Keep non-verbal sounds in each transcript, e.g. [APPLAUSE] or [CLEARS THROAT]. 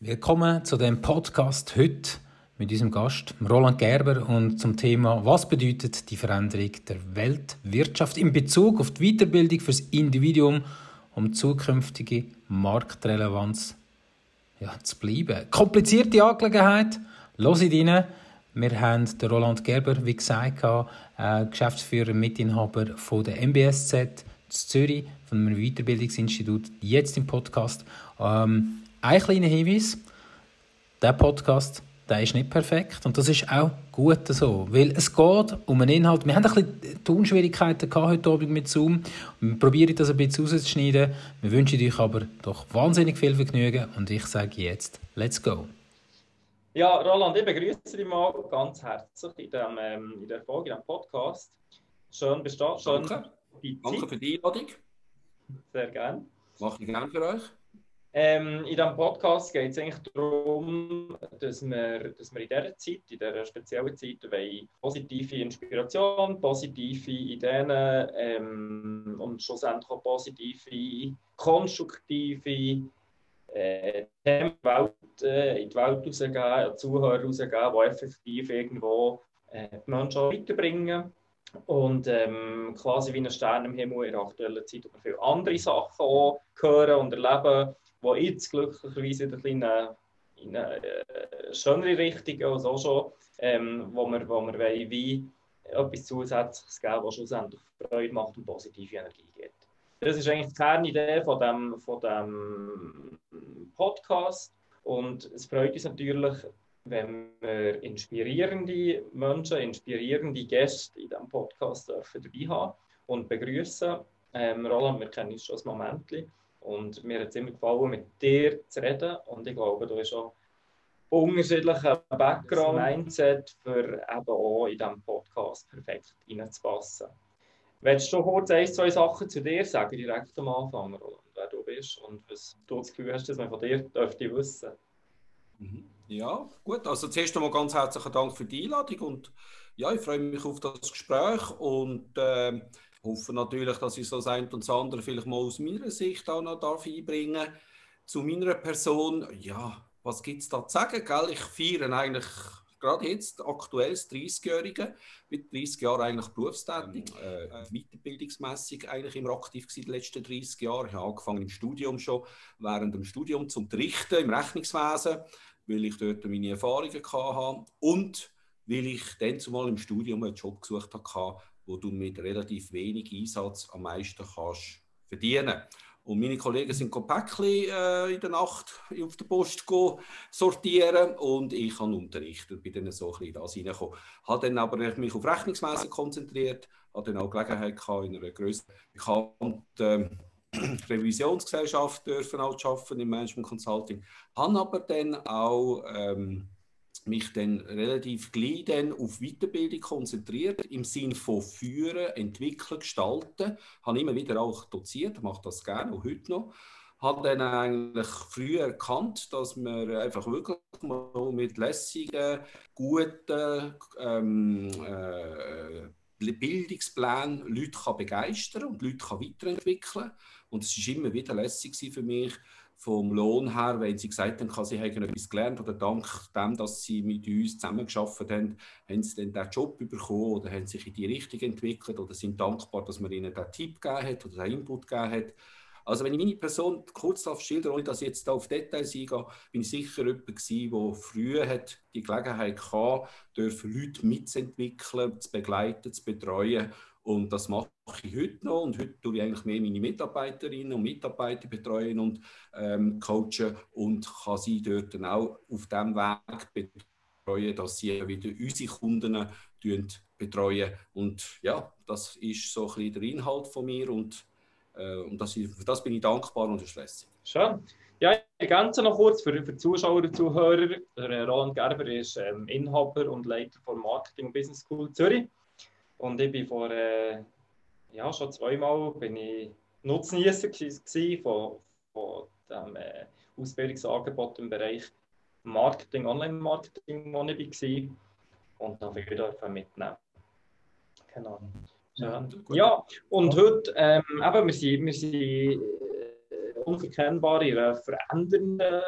Willkommen zu dem Podcast heute mit unserem Gast Roland Gerber und zum Thema Was bedeutet die Veränderung der Weltwirtschaft in Bezug auf die Weiterbildung fürs Individuum, um zukünftige Marktrelevanz ja, zu bleiben. Komplizierte Angelegenheit, los rein. Wir haben den Roland Gerber, wie gesagt, äh, Geschäftsführer, Mitinhaber von der MBSZ in Zürich, von einem Weiterbildungsinstitut, jetzt im Podcast. Ähm, ein kleiner Hinweis, der Podcast der ist nicht perfekt und das ist auch gut so, weil es geht um einen Inhalt. Wir haben ein bisschen Tonschwierigkeiten heute Abend mit Zoom. Wir probieren das ein bisschen rauszuschneiden. Wir wünschen euch aber doch wahnsinnig viel Vergnügen und ich sage jetzt, let's go. Ja, Roland, ich begrüße dich mal ganz herzlich in, dem, ähm, in der Folge, in diesem Podcast. Schön bist du Schön Danke. Danke für die Einladung. Sehr gerne. Mache ich gerne für euch. Ähm, in diesem Podcast geht es eigentlich darum, dass wir, dass wir in dieser Zeit, in dieser speziellen Zeit, positive Inspiration, positive Ideen ähm, und schlussendlich auch positive, konstruktive äh, Themen in die Welt, äh, in die Welt rausgeben, Zuhörer rausgeben, die effektiv irgendwo äh, die Menschen weiterbringen. Und ähm, quasi wie ein Stern im Himmel in der aktuellen Zeit über viele andere Sachen auch hören und erleben wo jetzt glücklicherweise in eine, in eine äh, schönere Richtung als auch schon, ähm, wo wir, wo wir wollen, wie etwas Zusätzliches geben, was schlussendlich Freude macht und positive Energie gibt. Das ist eigentlich die Kernidee von dem, von dem Podcast und es freut uns natürlich, wenn wir inspirierende Menschen, inspirierende Gäste in diesem Podcast dabei haben und begrüßen. Ähm, Roland, wir kennen uns schon ein Moment. Und mir hat es immer gefallen, mit dir zu reden. Und ich glaube, du hast auch unterschiedlichen Background, Mindset, für eben auch in diesem Podcast perfekt reinzupassen. Willst du kurz ein, zwei Sachen zu dir sagen, direkt am Anfang, Roland, wer du bist und was du das Gefühl hast, dass man von dir dürfte wissen? Mhm. Ja, gut. Also zuerst einmal ganz herzlichen Dank für die Einladung und ja, ich freue mich auf das Gespräch und äh, hoffe natürlich, dass ich so das eine und das andere vielleicht mal aus meiner Sicht auch noch darf einbringen. Zu meiner Person, ja, was gibt es da zu sagen? Gell? Ich feiere eigentlich gerade jetzt aktuell das 30-Jährige, mit 30 Jahren eigentlich berufstätig, ähm, äh, weiterbildungsmässig eigentlich immer aktiv gewesen die letzten 30 Jahre. Ich habe angefangen im Studium schon, während dem Studium zu unterrichten im Rechnungswesen, weil ich dort meine Erfahrungen hatte und weil ich dann zumal im Studium einen Job gesucht habe, wo du mit relativ wenig Einsatz am meisten kannst verdienen. Und meine Kollegen sind Päckchen äh, in der Nacht auf der Post sortieren und ich habe unterrichtet bin dann so ein bisschen das reingekommen. Habe dann aber mich auf Rechnungswesen konzentriert, habe dann auch Gelegenheit gehabt in einer größeren bekannten äh, [CLEARS THROAT] Revisionsgesellschaft dürfen auch arbeiten im Management Consulting, habe aber dann auch ähm, mich dann relativ gleich dann auf Weiterbildung konzentriert, im Sinne von Führen, Entwickeln, Gestalten. Ich Habe immer wieder auch doziert, mache das gerne, auch heute noch. Habe dann eigentlich früh erkannt, dass man einfach wirklich mal mit lässigen, guten ähm, äh, Bildungsplänen Leute kann begeistern und Leute kann weiterentwickeln Und es war immer wieder lässig für mich, vom Lohn her, wenn sie gesagt haben, sie haben etwas gelernt oder dank dem, dass sie mit uns zusammengearbeitet haben, haben sie dann diesen Job bekommen oder haben sich in die Richtung entwickelt oder sind dankbar, dass man ihnen diesen Tipp gegeben hat oder den Input gegeben hat. Also wenn ich meine Person kurz schildern ohne dass ich jetzt auf Details eingehe, bin ich sicher jemand gewesen, der früher hat die Gelegenheit hatte, Leute mitzuentwickeln, zu begleiten, zu betreuen und das mache ich heute noch. Und heute tue ich eigentlich mehr meine Mitarbeiterinnen und Mitarbeiter betreuen und ähm, coachen und kann sie dort dann auch auf dem Weg betreuen, dass sie wieder unsere Kunden betreuen. Und ja, das ist so ein bisschen der Inhalt von mir und, äh, und das, für das bin ich dankbar und erschlässig. Schön. Ja, ich ergänze noch kurz für, für Zuschauer und Zuhörer. Roland Gerber ist ähm, Inhaber und Leiter von Marketing Business School Zürich. Und ich bin vor äh, ja, schon zweimal bin ich Nutznießer von, von dem äh, Ausbildungsangebot im Bereich Marketing, Online-Marketing, wo ich war. Und da will ich mitnehmen. Genau. Ja, ja und heute, ähm, eben, wir sind, wir sind äh, unverkennbar in einer verändernden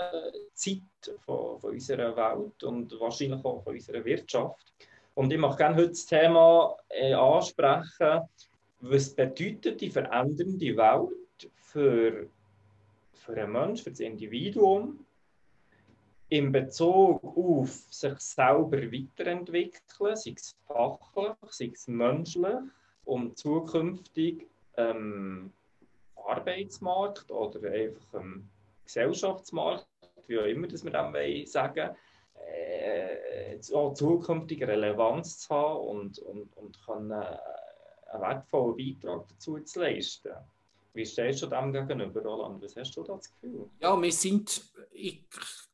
Zeit von, von unserer Welt und wahrscheinlich auch von unserer Wirtschaft. Und ich möchte gerne heute das Thema äh, ansprechen, was bedeutet die verändernde Welt für, für einen Menschen, für das Individuum, in Bezug auf sich selber weiterentwickeln, sei es fachlich, sei es menschlich, um zukünftig ähm, Arbeitsmarkt oder einfach ähm, Gesellschaftsmarkt, wie auch immer das wir dem sagen äh, auch zukünftige Relevanz zu haben und, und, und können, äh, einen wertvollen Beitrag dazu zu leisten. Wie stehst du dem gegenüber, Roland? Was hast du da das Gefühl? Ja, wir sind, ich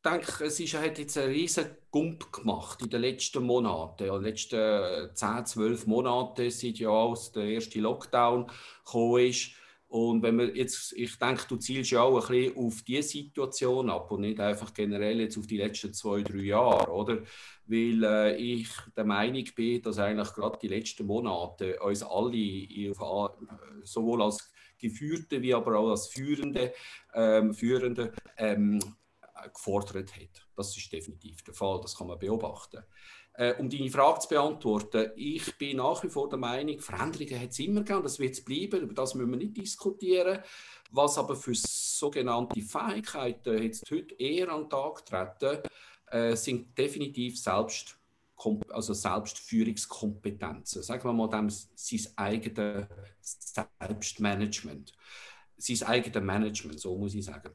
denke, es ist, hat jetzt einen riesen Gump gemacht in den letzten Monaten. In den letzten 10, 12 Monaten, seit ja als der erste Lockdown gekommen ist. Und wenn man jetzt, ich denke, du zielst ja auch ein bisschen auf diese Situation ab und nicht einfach generell jetzt auf die letzten zwei, drei Jahre, oder? Weil äh, ich der Meinung bin, dass eigentlich gerade die letzten Monate uns alle, sowohl als Geführte wie aber auch als Führende, ähm, Führende ähm, gefordert hat. Das ist definitiv der Fall, das kann man beobachten. Äh, um deine Frage zu beantworten, ich bin nach wie vor der Meinung, Veränderungen hat es immer gegeben, das wird es bleiben, über das müssen wir nicht diskutieren. Was aber für sogenannte Fähigkeiten jetzt heute eher an den Tag treten, äh, sind definitiv selbst, also Selbstführungskompetenzen. Sagen wir mal dem, sein eigenes Selbstmanagement. Sein eigenes Management, so muss ich sagen.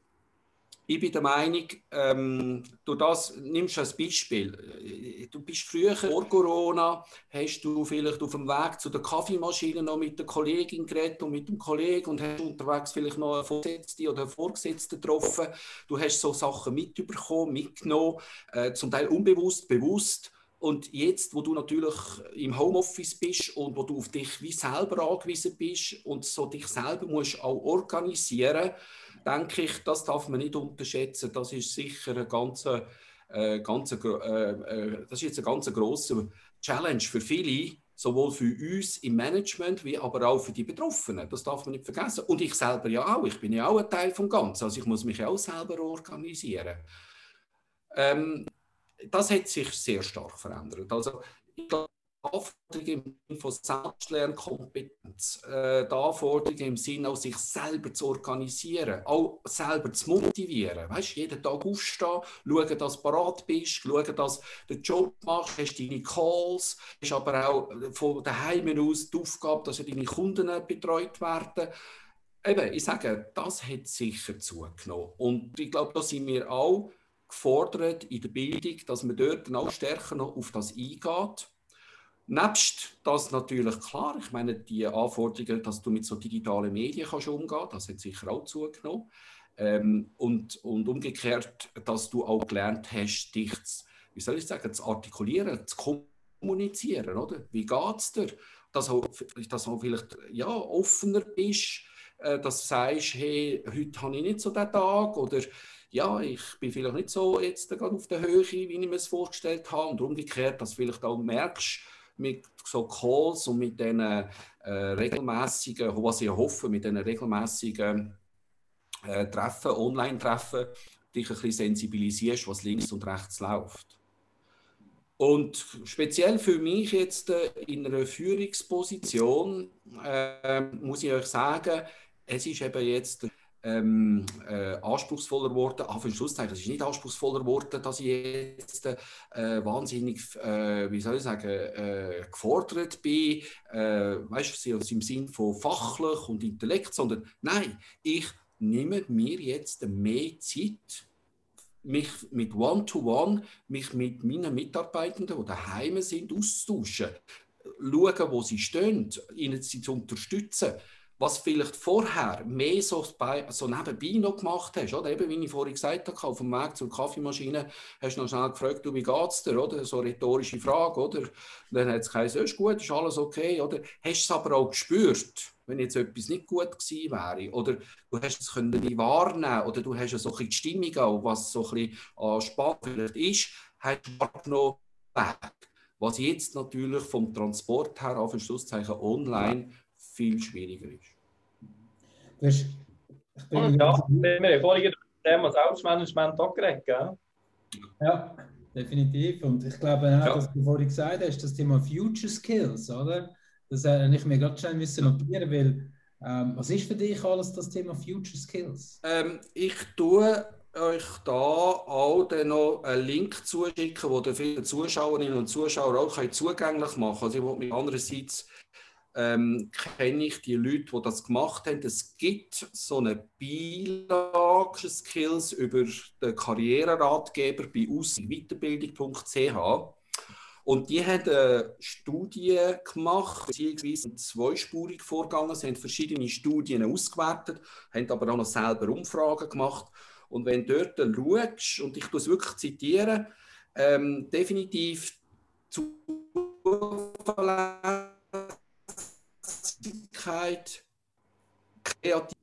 Ich bin der Meinung, ähm, du das nimmst als Beispiel. Du bist früher vor Corona, hast du vielleicht auf dem Weg zu der Kaffeemaschine noch mit der Kollegin geredet und mit dem Kollegen und hast unterwegs vielleicht noch eine Vorgesetzte oder einen Vorgesetzten getroffen. Du hast so Sachen mitbekommen, mitgenommen, äh, zum Teil unbewusst, bewusst. Und jetzt, wo du natürlich im Homeoffice bist und wo du auf dich wie selber angewiesen bist und so dich selber musst auch organisieren musst, denke ich, das darf man nicht unterschätzen. Das ist sicher ein ganz, äh, ganz, äh, äh, das ist jetzt ein ganz grosser Challenge für viele, sowohl für uns im Management wie aber auch für die Betroffenen. Das darf man nicht vergessen. Und ich selber ja auch. Ich bin ja auch ein Teil vom Ganzen. Also ich muss mich auch selber organisieren. Ähm, das hat sich sehr stark verändert. Also ich glaube, Anforderungen von Selbstlernkompetenz, äh, die Anforderungen im Sinne, auch sich selber zu organisieren, auch selber zu motivieren. Weißt, jeden Tag aufstehen, schauen, dass du parat bist, schauen, dass du den Job machst, hast deine Calls, hast aber auch von daheim aus die Aufgabe, dass deine Kunden betreut werden. Eben, ich sage, das hat sicher zugenommen. Und ich glaube, da sind wir auch gefordert in der Bildung, dass man dort auch stärker noch auf das eingeht Nebst das natürlich klar, ich meine, die Anforderungen, dass du mit so digitalen Medien kannst umgehen das hat sicher auch zugenommen. Ähm, und, und umgekehrt, dass du auch gelernt hast, dich, zu, wie soll ich sagen, zu artikulieren, zu kommunizieren, oder? Wie es dir? Dass du, dass du vielleicht ja, offener bist, äh, dass du sagst, hey, heute habe ich nicht so den Tag oder ja, ich bin vielleicht nicht so jetzt gerade auf der Höhe, wie ich mir es vorgestellt habe und umgekehrt, dass du vielleicht auch merkst, mit so Calls und mit diesen äh, regelmäßigen, was ich hoffe, mit diesen regelmäßigen äh, Treffen, Online-Treffen, dich ein bisschen sensibilisierst, was links und rechts läuft. Und speziell für mich jetzt äh, in einer Führungsposition äh, muss ich euch sagen, es ist eben jetzt ähm, äh, anspruchsvoller geworden. Ah, für Schlusszeichen, es ist nicht anspruchsvoller geworden, dass ich jetzt äh, wahnsinnig, äh, wie soll ich sagen, äh, gefordert bin, äh, weißt du, im Sinn von fachlich und Intellekt, sondern nein, ich nehme mir jetzt mehr Zeit, mich mit One-to-One, -One, mich mit meinen Mitarbeitenden, die daheim sind, auszutauschen, schauen, wo sie stehen, ihnen sie zu unterstützen was vielleicht vorher mehr so, bei, so nebenbei noch gemacht hast, oder? Eben, wie ich vorhin gesagt habe, auf dem Weg zur Kaffeemaschine hast du noch schnell gefragt, du, wie geht's dir, oder? So eine rhetorische Frage, oder? Dann hat es geheißen, ist gut, ist alles okay, oder? Hast du es aber auch gespürt, wenn jetzt etwas nicht gut gewesen wäre, oder du hast es können wahrnehmen, oder du hast so ein die Stimmung auch, was so ein bisschen Spannung vielleicht ist, hast du wahrgenommen, was jetzt natürlich vom Transport her, auf Schlusszeichen online, viel schwieriger ist. Du hast Ja, wir haben vorhin über das Thema Selbstmanagement auch geredet, gell? Ja, definitiv. Und ich glaube auch, ja. dass du vorhin gesagt hast, das Thema Future Skills, oder? Das hätte ich mir gerade schnell müssen notieren, weil ähm, was ist für dich alles das Thema Future Skills? Ähm, ich tue euch da auch dann noch einen Link zuschicken, wo ihr vielen Zuschauerinnen und Zuschauer auch zugänglich machen können. Also ich will andererseits ähm, kenne ich die Leute, die das gemacht haben. Es gibt so eine Beilage Skills über den Karriereratgeber bei aussweiterbildung.ch. Und die haben eine Studie gemacht, beziehungsweise zweispurig vorgegangen. Sie haben verschiedene Studien ausgewertet, haben aber auch noch selber Umfragen gemacht. Und wenn du dort schaust, und ich es wirklich zitieren, ähm, definitiv Zuverlässigkeit, Kreativität,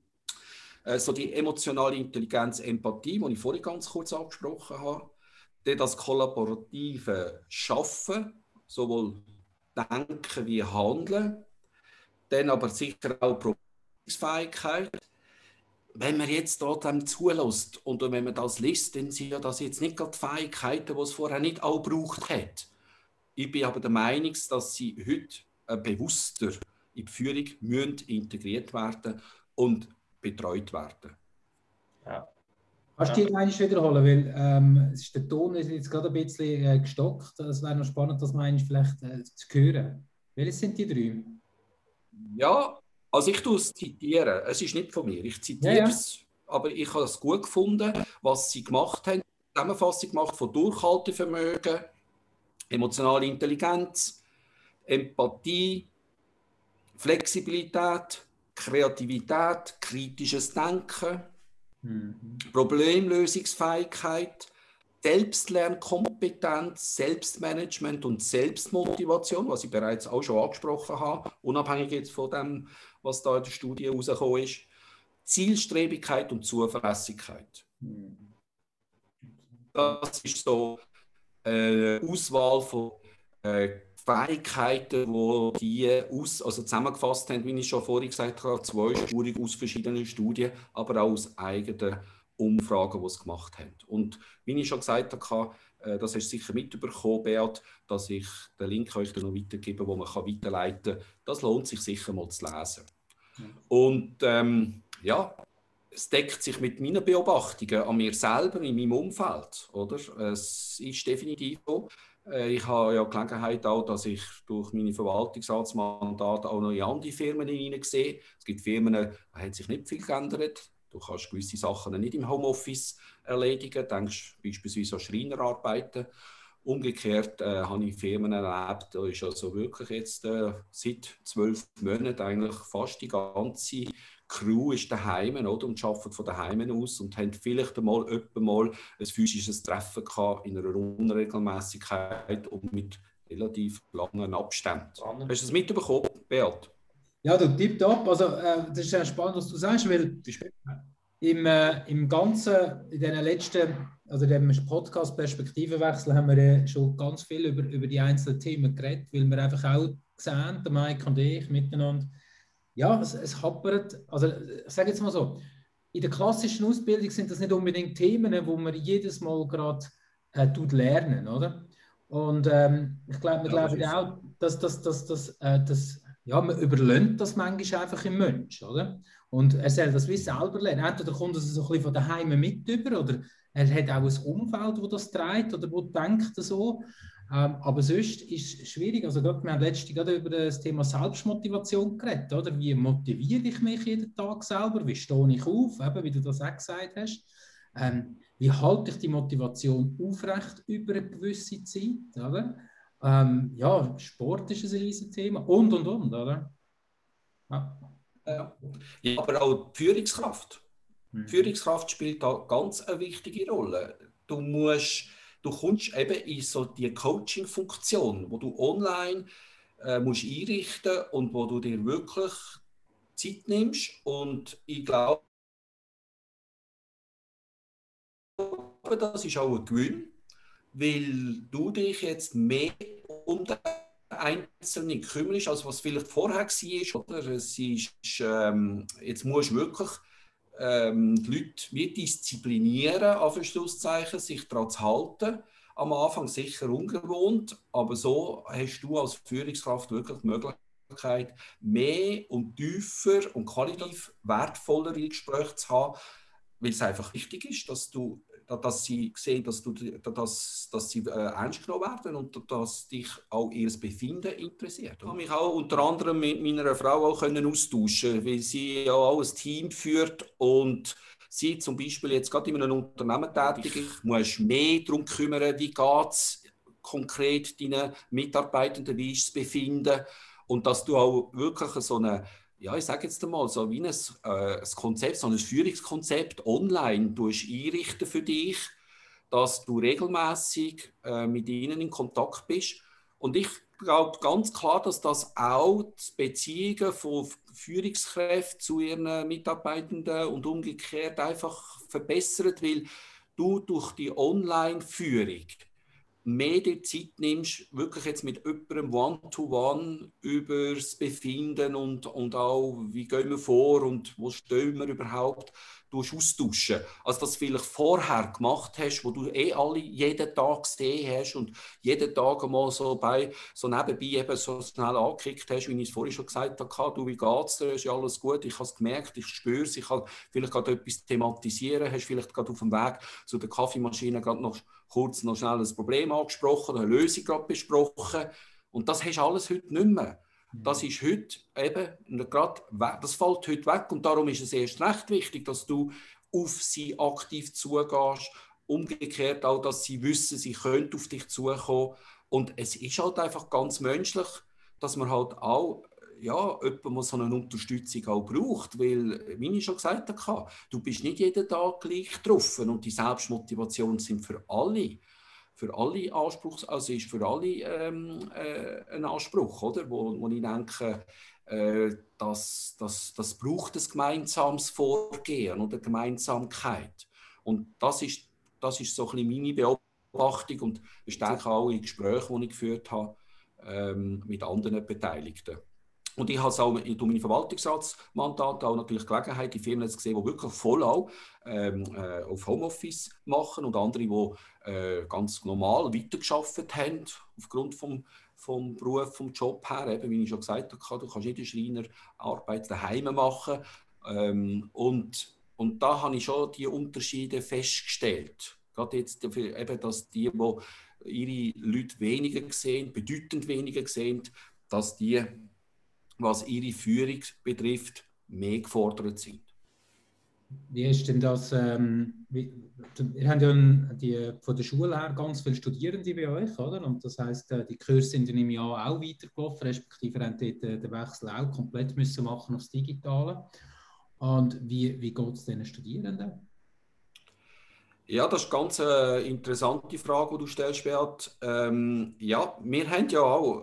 äh, so die emotionale Intelligenz, Empathie, die ich vorhin ganz kurz angesprochen habe, das kollaborative Schaffen, sowohl Denken wie Handeln, dann aber sicher auch Probierungsfähigkeit. Wenn man jetzt dort dem zulässt und wenn man das liest, dann sind ja das jetzt nicht gerade Fähigkeiten, die es vorher nicht auch gebraucht hat. Ich bin aber der Meinung, dass sie heute äh, bewusster in die Führung müssen integriert werden und betreut werden. Ja. Kannst du die wiederholen? Weil ähm, ist der Ton ist jetzt gerade ein bisschen äh, gestockt. Es wäre noch spannend, das meinst vielleicht äh, zu hören. Welche sind die drei? Ja, also ich tue es zitieren. Es ist nicht von mir. Ich zitiere ja, ja. es, aber ich habe es gut gefunden, was sie gemacht haben. Zusammenfassung gemacht von Durchhaltevermögen, emotionale Intelligenz, Empathie, Flexibilität, Kreativität, kritisches Denken, Mhm. Problemlösungsfähigkeit, Selbstlernkompetenz, Selbstmanagement und Selbstmotivation, was ich bereits auch schon angesprochen habe, unabhängig jetzt von dem, was da in der Studie herausgekommen ist. Zielstrebigkeit und Zuverlässigkeit. Mhm. Das ist so eine Auswahl von äh, Fähigkeiten, die die aus, also zusammengefasst haben, wie ich schon vorhin gesagt habe, zweispurig aus verschiedenen Studien, aber auch aus eigenen Umfragen, die sie gemacht haben. Und wie ich schon gesagt habe, äh, das hast du sicher mitbekommen, Beat, dass ich den Link euch noch weitergebe, wo man weiterleiten kann. Das lohnt sich sicher mal zu lesen. Und ähm, ja, es deckt sich mit meinen Beobachtungen an mir selber, in meinem Umfeld. Oder? Es ist definitiv so, ich habe ja Gelegenheit auch, dass ich durch meine Verwaltungsratsmandate auch noch in andere Firmen hineinsehe. Es gibt Firmen, da hat sich nicht viel geändert. Du kannst gewisse Sachen nicht im Homeoffice erledigen. Denkst beispielsweise an Schreinerarbeiten. Umgekehrt äh, habe ich Firmen erlebt, da ist also wirklich jetzt äh, seit zwölf Monaten eigentlich fast die ganze Crew ist daheim oder, und arbeitet von daheim aus und haben vielleicht einmal, mal ein physisches Treffen gehabt in einer Unregelmäßigkeit und mit relativ langen Abständen. Hast du das mitbekommen, Beat? Ja, du tipptopp. Also, äh, das ist ja spannend, was du sagst, weil im, äh, im Ganzen, in den letzten, also dem Podcast Perspektivenwechsel, haben wir äh, schon ganz viel über, über die einzelnen Themen geredet, weil wir einfach auch gesehen, der Mike und ich miteinander, ja, es, es hapert, also ich sage jetzt mal so, in der klassischen Ausbildung sind das nicht unbedingt Themen, wo man jedes Mal gerade äh, tut lernen, oder? Und ähm, ich glaube, wir ja, glauben auch, dass, dass, dass, dass, äh, dass ja, man überlöhnt das manchmal einfach im Mensch, oder? Und er soll das wie selber lernen. Entweder kommt es so ein bisschen von daheim mit über, oder er hat auch ein Umfeld, wo das treibt oder wo denkt so. Ähm, aber sonst ist es schwierig. Also gerade, wir haben letztens gerade über das Thema Selbstmotivation geredet. Oder? Wie motiviere ich mich jeden Tag selber? Wie stehe ich auf? Eben, wie du das auch gesagt hast. Ähm, wie halte ich die Motivation aufrecht über eine gewisse Zeit? Oder? Ähm, ja, Sport ist ein riesiges Thema und und und, oder? Ja. ja aber auch die Führungskraft. Die mhm. Führungskraft spielt da ganz eine wichtige Rolle. Du musst du kommst eben in so die Coaching-Funktion, wo du online äh, musst einrichten und wo du dir wirklich Zeit nimmst. Und ich glaube, das ist auch ein Gewinn, weil du dich jetzt mehr um den Einzelnen kümmerst, als was vielleicht vorher war. Oder? Es ist, ähm, jetzt musst du wirklich ähm, die Leute wie disziplinieren, auf Schlusszeichen, sich daran zu halten. Am Anfang sicher ungewohnt, aber so hast du als Führungskraft wirklich die Möglichkeit, mehr und tiefer und qualitativ wertvollere Gespräche zu haben, weil es einfach wichtig ist, dass du dass sie sehen, dass, du, dass, dass sie äh, ernst genommen werden und dass dich auch ihr Befinden interessiert. Ich habe mich auch unter anderem mit meiner Frau auch können austauschen, weil sie ja auch ein Team führt und sie zum Beispiel jetzt gerade in einem Unternehmen tätig ist, muss mehr darum kümmern, wie geht es konkret deinen Mitarbeitenden, wie ist das Befinden und dass du auch wirklich so eine ja, ich sage jetzt einmal, so wie ein, äh, ein Konzept, so ein Führungskonzept online einrichten für dich, dass du regelmäßig äh, mit ihnen in Kontakt bist. Und ich glaube ganz klar, dass das auch die Beziehungen von Führungskräften zu ihren Mitarbeitenden und umgekehrt einfach verbessert, weil du durch die Online-Führung mehr die Zeit nimmst, wirklich jetzt mit jemandem One-to-One über das Befinden und, und auch, wie gehen wir vor und wo stehen wir überhaupt, austauschen. Also, dass du vielleicht vorher gemacht hast, wo du eh alle jeden Tag gesehen hast und jeden Tag mal so bei, so nebenbei eben so schnell angekickt hast, wie ich es vorhin schon gesagt habe, du, wie geht's dir, ist ja alles gut, ich habe es gemerkt, ich spüre es, ich kann vielleicht gerade etwas thematisieren, hast vielleicht gerade auf dem Weg zu der Kaffeemaschine gerade noch kurz noch schnell ein Problem angesprochen, eine Lösung gerade besprochen. Und das hast du alles heute nicht mehr. Das ist heute eben gerade, das fällt heute weg und darum ist es erst recht wichtig, dass du auf sie aktiv zugehst. Umgekehrt auch, dass sie wissen, sie können auf dich zukommen. Und es ist halt einfach ganz menschlich, dass man halt auch ja, jemand so eine Unterstützung auch braucht, weil, wie ich schon gesagt habe, du bist nicht jeden Tag gleich getroffen und die Selbstmotivation sind für alle, für alle Anspruchs, also ist für alle ähm, äh, ein Anspruch, oder? Wo, wo ich denke, äh, dass, dass, das braucht ein gemeinsames Vorgehen oder Gemeinsamkeit. Und das ist, das ist so ein bisschen meine Beobachtung und bestärke auch in Gesprächen, die ich geführt habe ähm, mit anderen Beteiligten. Und ich habe es auch durch meine Verwaltungsratsmandate auch natürlich Gelegenheit, die Firmen zu sehen, die wirklich voll auch ähm, äh, auf Homeoffice machen und andere, die äh, ganz normal weitergearbeitet haben, aufgrund vom, vom Beruf, vom Job her. Eben, wie ich schon gesagt habe, du kannst nicht eine Schreinerarbeit daheim machen. Ähm, und, und da habe ich schon die Unterschiede festgestellt. Gerade jetzt, eben, dass die, die ihre Leute weniger sehen, bedeutend weniger sehen, dass die was ihre Führung betrifft, mehr gefordert sind. Wie ist denn das? Ähm, wie, ihr habt ja die, von der Schule her ganz viele Studierende bei euch, oder? Und das heißt, äh, die Kurse sind in einem Jahr auch weitergelaufen, respektive haben dort äh, den Wechsel auch komplett müssen machen aufs Digitale. Und wie, wie geht es den Studierenden? Ja, das ist eine ganz äh, interessante Frage, die du stellst, Beat. Ähm, ja, wir haben ja auch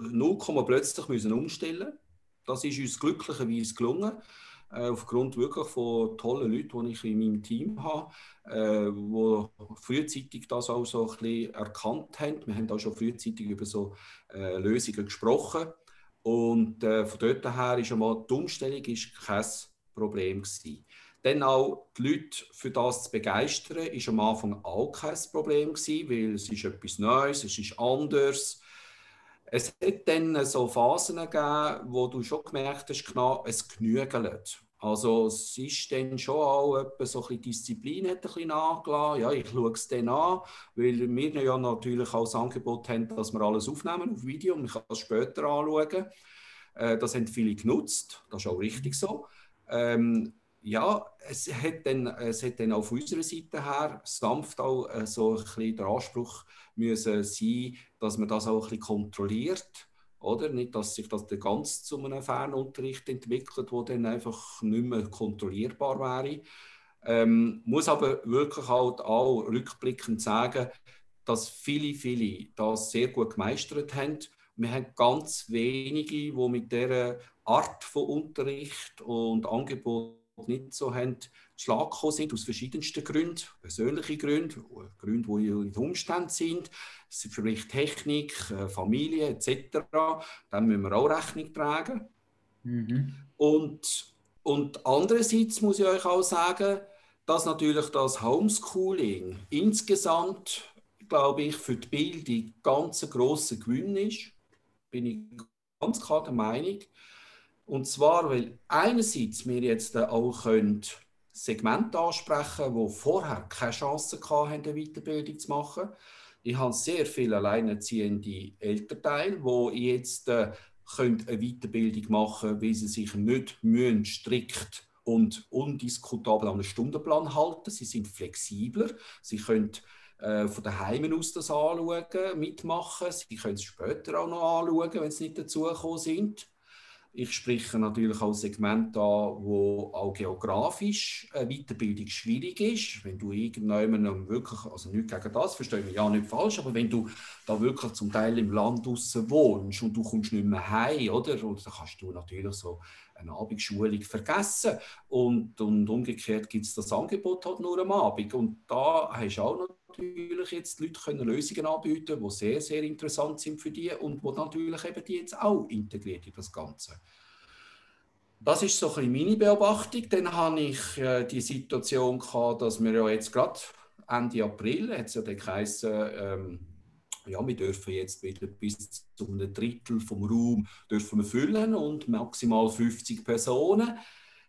0, plötzlich müssen umstellen. Das ist uns glücklicherweise gelungen, äh, aufgrund wirklich von tollen Leuten, die ich in meinem Team habe, äh, die frühzeitig das auch so ein bisschen erkannt haben. Wir haben auch schon frühzeitig über so äh, Lösungen gesprochen. Und äh, von dort her ist einmal die Umstellung ist kein Problem gewesen. Dann auch die Leute für das zu begeistern, ist am Anfang auch kein Problem gewesen, weil es ist etwas Neues, es ist anders. Es hat dann so Phasen gegeben, wo du schon gemerkt hast, genau, es genügelt. Also es ist dann schon auch etwa so ein Disziplin hat ein bisschen nachgelassen. Ja, ich schaue es dann an, weil wir ja natürlich auch das Angebot haben, dass wir alles aufnehmen auf Video und ich kann es später anschauen. Äh, das haben viele genutzt, das ist auch richtig so. Ähm, ja, es hat, dann, es hat dann auf unserer Seite her sanft auch äh, so ein bisschen der Anspruch müssen sein, dass man das auch ein bisschen kontrolliert. Oder? Nicht, dass sich das ganz zu einem Fernunterricht entwickelt, wo dann einfach nicht mehr kontrollierbar wäre. Ähm, muss aber wirklich halt auch rückblickend sagen, dass viele, viele das sehr gut gemeistert haben. Wir haben ganz wenige, die mit dieser Art von Unterricht und Angebot nicht so haben, Schlag gekommen sind, aus verschiedensten Gründen, persönliche Gründe, Gründe, die in den Umständen sind, vielleicht Technik, äh, Familie etc. Dann müssen wir auch Rechnung tragen. Mhm. Und und andererseits muss ich euch auch sagen, dass natürlich das Homeschooling insgesamt, glaube ich, für die Bildung ganz ein grosser Gewinn ist. Bin ich ganz klar der Meinung. Und zwar, weil einerseits wir jetzt auch können Segmente ansprechen die vorher keine Chance hatten, eine Weiterbildung zu machen. Ich habe sehr viele alleinerziehende Elternteile, die jetzt äh, eine Weiterbildung machen können, weil sie sich nicht mühen, strikt und undiskutabel an einen Stundenplan halten. Sie sind flexibler. Sie können äh, von daheim aus das anschauen, mitmachen. Sie können es später auch noch anschauen, wenn sie nicht dazugekommen sind. Ich spreche natürlich auch Segmente an, wo auch geografisch eine Weiterbildung schwierig ist. Wenn du irgendjemandem wirklich, also nicht gegen das, verstehe mich ja nicht falsch, aber wenn du da wirklich zum Teil im Land draußen wohnst und du kommst nicht mehr heim, oder? Oder dann kannst du natürlich so eine Abendschulung vergessen. Und, und umgekehrt gibt es das Angebot halt nur am Abend. Und da hast du auch natürlich jetzt die Leute können Lösungen anbieten, die sehr, sehr interessant sind für die und wo natürlich eben die jetzt auch integriert in das Ganze. Das ist so ein meine Beobachtung. Dann habe ich äh, die Situation gehabt, dass wir ja jetzt gerade Ende April, hat es ja dann geheißen, ähm, ja, wir dürfen jetzt wieder bis zu einem Drittel vom Raum dürfen wir füllen und maximal 50 Personen.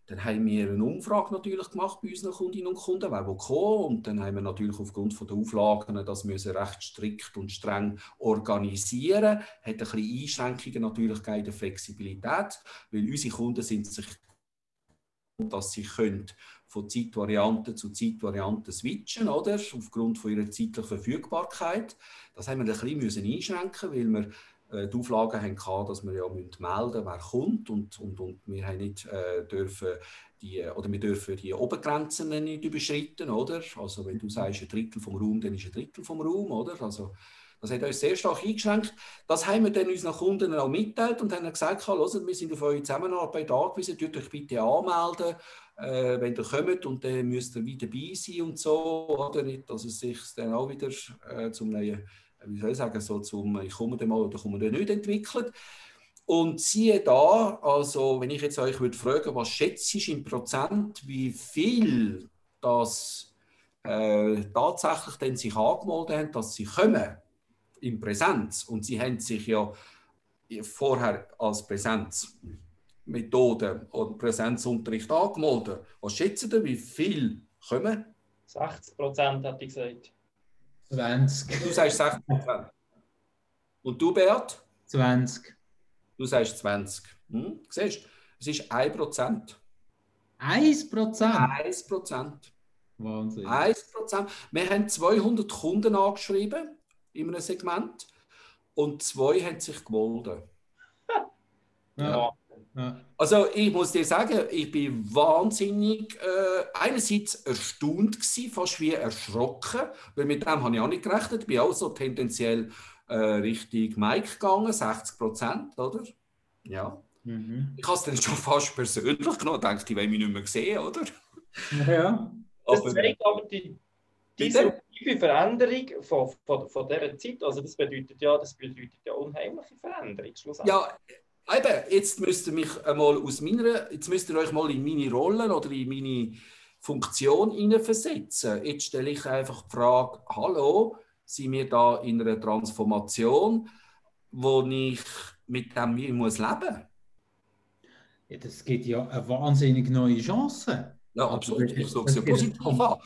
Dann haben wir eine Umfrage natürlich gemacht bei unseren Kundinnen und Kunden, wer will kommen. Und dann haben wir natürlich aufgrund der Auflagen das müssen recht strikt und streng organisieren. Hat ein bisschen Einschränkungen natürlich in der Flexibilität, weil unsere Kunden sind sich dass sie können von Zeitvariante zu Zeitvariante switchen, oder? aufgrund von ihrer zeitlichen Verfügbarkeit. Das haben wir ein bisschen einschränken weil wir äh, die Auflagen hatten, dass wir ja melden müssen, wer kommt und, und, und wir haben nicht äh, dürfen die, oder wir dürfen die Obergrenzen nicht überschreiten, oder? Also wenn du sagst ein Drittel vom Raum, dann ist ein Drittel vom Raum, oder? Also das hat uns sehr stark eingeschränkt. Das haben wir dann unseren Kunden auch mitteilt und haben gesagt, wir sind auf eure Zusammenarbeit angewiesen, tut euch bitte anmelden, äh, wenn ihr kommt und dann müsst ihr wieder dabei sein und so, oder nicht, dass es sich dann auch wieder äh, zum neuen wie soll ich sagen, so zum ich komme dann mal oder komme dann nicht entwickelt. Und siehe da, also wenn ich jetzt euch würde fragen, was schätzt du im Prozent, wie viel das äh, tatsächlich denn sich angemeldet haben, dass sie kommen in Präsenz und sie haben sich ja vorher als Präsenzmethode oder Präsenzunterricht angemeldet. Was schätzen ihr, wie viel kommen? 60 Prozent, hätte ich gesagt. 20. Du sagst 60 Und du, Bert? 20. Du sagst 20. Hm? Siehst du, es ist 1 Prozent. 1 Prozent? 1 Prozent. Wahnsinn. 1 Prozent. Wir haben 200 Kunden angeschrieben in einem Segment und zwei haben sich gemeldet. Ja. Also ich muss dir sagen, ich bin wahnsinnig äh, einerseits erstaunt gewesen, fast wie erschrocken, weil mit dem habe ich auch nicht gerechnet. Ich bin auch so tendenziell äh, Richtung Mike gegangen, 60 Prozent, oder? Ja. Mhm. Ich habe es dann schon fast persönlich genommen, denke ich, will mich nicht mehr sehen, oder? Ja. Das zeigt aber die disruptive Veränderung von, von, von dieser Zeit. Also das bedeutet ja, das bedeutet ja unheimliche Veränderung Ja, Eben, jetzt müsst ihr mich einmal aus meiner, jetzt müsst ihr euch mal in meine Rolle oder in meine Funktion hineinversetzen. Jetzt stelle ich einfach die Frage: Hallo, sind wir da in einer Transformation, wo ich mit dem ich muss leben? Ja, das gibt ja eine wahnsinnig neue Chance. Ja, absolut. Ich schaue es ja positiv an.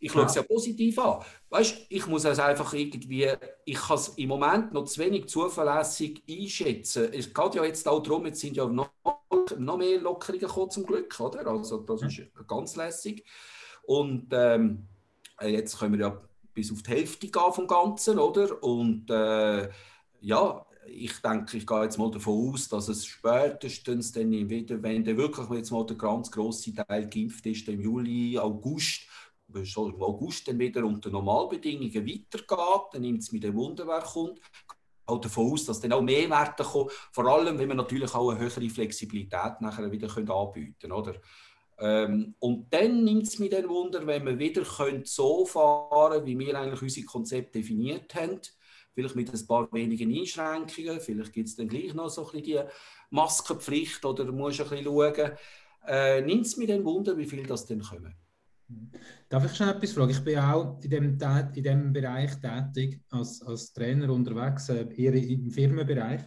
Ich schaue es ja positiv an. Weißt, ich muss es einfach irgendwie, ich kann es im Moment noch zu wenig zuverlässig einschätzen. Es geht ja jetzt auch darum, jetzt sind ja noch, noch mehr Lockerungen gekommen zum Glück, oder? Also das ist ganz lässig. Und ähm, jetzt können wir ja bis auf die Hälfte gehen vom Ganzen, oder? Und äh, ja, ich denke, ich gehe jetzt mal davon aus, dass es spätestens dann wieder, wenn der wirklich jetzt mal der ganz große Teil geimpft ist, im Juli, August, schon im August dann wieder unter Normalbedingungen weitergeht, dann nimmt es mit dem Wunderwerk kommt, auch davon aus, dass dann auch mehr Werte kommen, vor allem, wenn wir natürlich auch eine höhere Flexibilität nachher wieder können anbieten oder? Ähm, und dann nimmt es mir den Wunder, wenn wir wieder können so fahren wie wir eigentlich unser Konzept definiert haben, vielleicht mit ein paar wenigen Einschränkungen, vielleicht gibt es dann gleich noch so ein bisschen die Maskenpflicht oder du musst ein bisschen schauen, äh, nimmt es mir dann Wunder, wie viel das denn kommen. Darf ich schon etwas fragen? Ich bin auch in dem, in dem Bereich tätig, als, als Trainer unterwegs, äh, eher im Firmenbereich.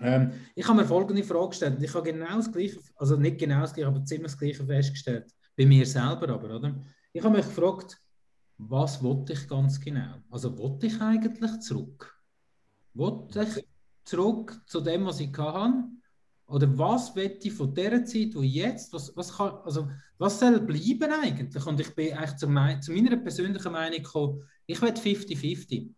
Ähm, ich habe mir folgende Frage gestellt. Ich habe genau das Gleiche, also nicht genau das Gleiche, aber ziemlich das Gleiche festgestellt. Bei mir selber aber, oder? Ich habe mich gefragt, was wollte ich ganz genau? Also, wollte ich eigentlich zurück? Wollte ich zurück zu dem, was ich hatte? Oder was will ich von der Zeit, wo jetzt, was, was, kann, also, was soll bleiben eigentlich? Und ich bin eigentlich zu, mein, zu meiner persönlichen Meinung gekommen, ich will 50-50.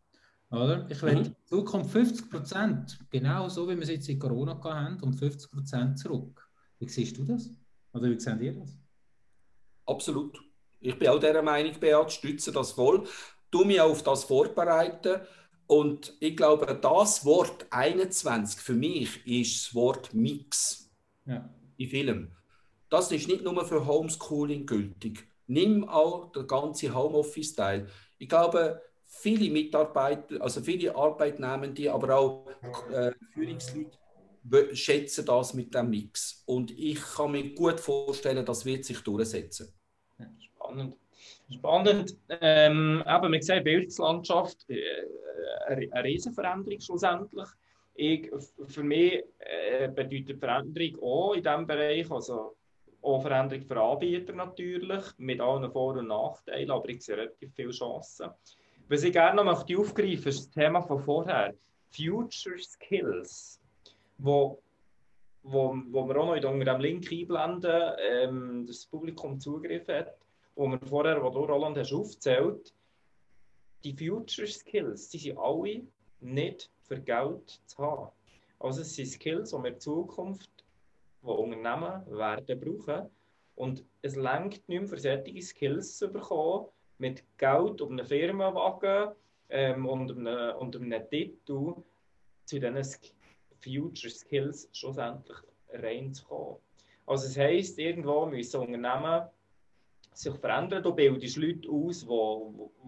Oder? Ich will mhm. Zukunft 50 Prozent, genau so wie wir es jetzt in Corona haben, um 50 Prozent zurück. Wie siehst du das? Oder wie seht ihr das? Absolut. Ich bin auch dieser Meinung, Beat, stütze das voll. Du mich auf das vorbereiten. Und ich glaube, das Wort 21 für mich ist das Wort Mix ja. in Film. Das ist nicht nur für Homeschooling gültig. Nimm auch den ganzen Homeoffice-Teil. Ich glaube, viele Mitarbeiter, also viele Arbeitnehmende, aber auch äh, Führungsleute schätzen das mit dem Mix. Und ich kann mir gut vorstellen, das wird sich durchsetzen. Spannend. Spannend. Ähm, eben, wir sehen Bildungslandschaft, äh, eine Riesenveränderung schlussendlich. Ich, für mich äh, bedeutet Veränderung auch in diesem Bereich, also auch Veränderung für Anbieter natürlich, mit allen Vor- und Nachteilen, aber ich sehe relativ viele Chancen. Was ich gerne noch möchte aufgreifen ist das Thema von vorher. Future Skills, wo, wo, wo wir auch noch unter dem Link einblenden, ähm, das Publikum Zugriff hat, wo wir vorher, wo du Roland hast aufgezählt, die Future Skills, die sind alle nicht für Geld zu haben. Also es sind Skills, die wir in Zukunft, die Unternehmen werden brauchen. Und es lenkt nicht mehr für solche Skills zu bekommen, mit Geld um einen Firmenwagen ähm, und, einem, und einem Titel zu diesen Future Skills schlussendlich reinzukommen. Also das heisst, irgendwo müssen Unternehmen sich verändern. Du bildest Leute aus, die,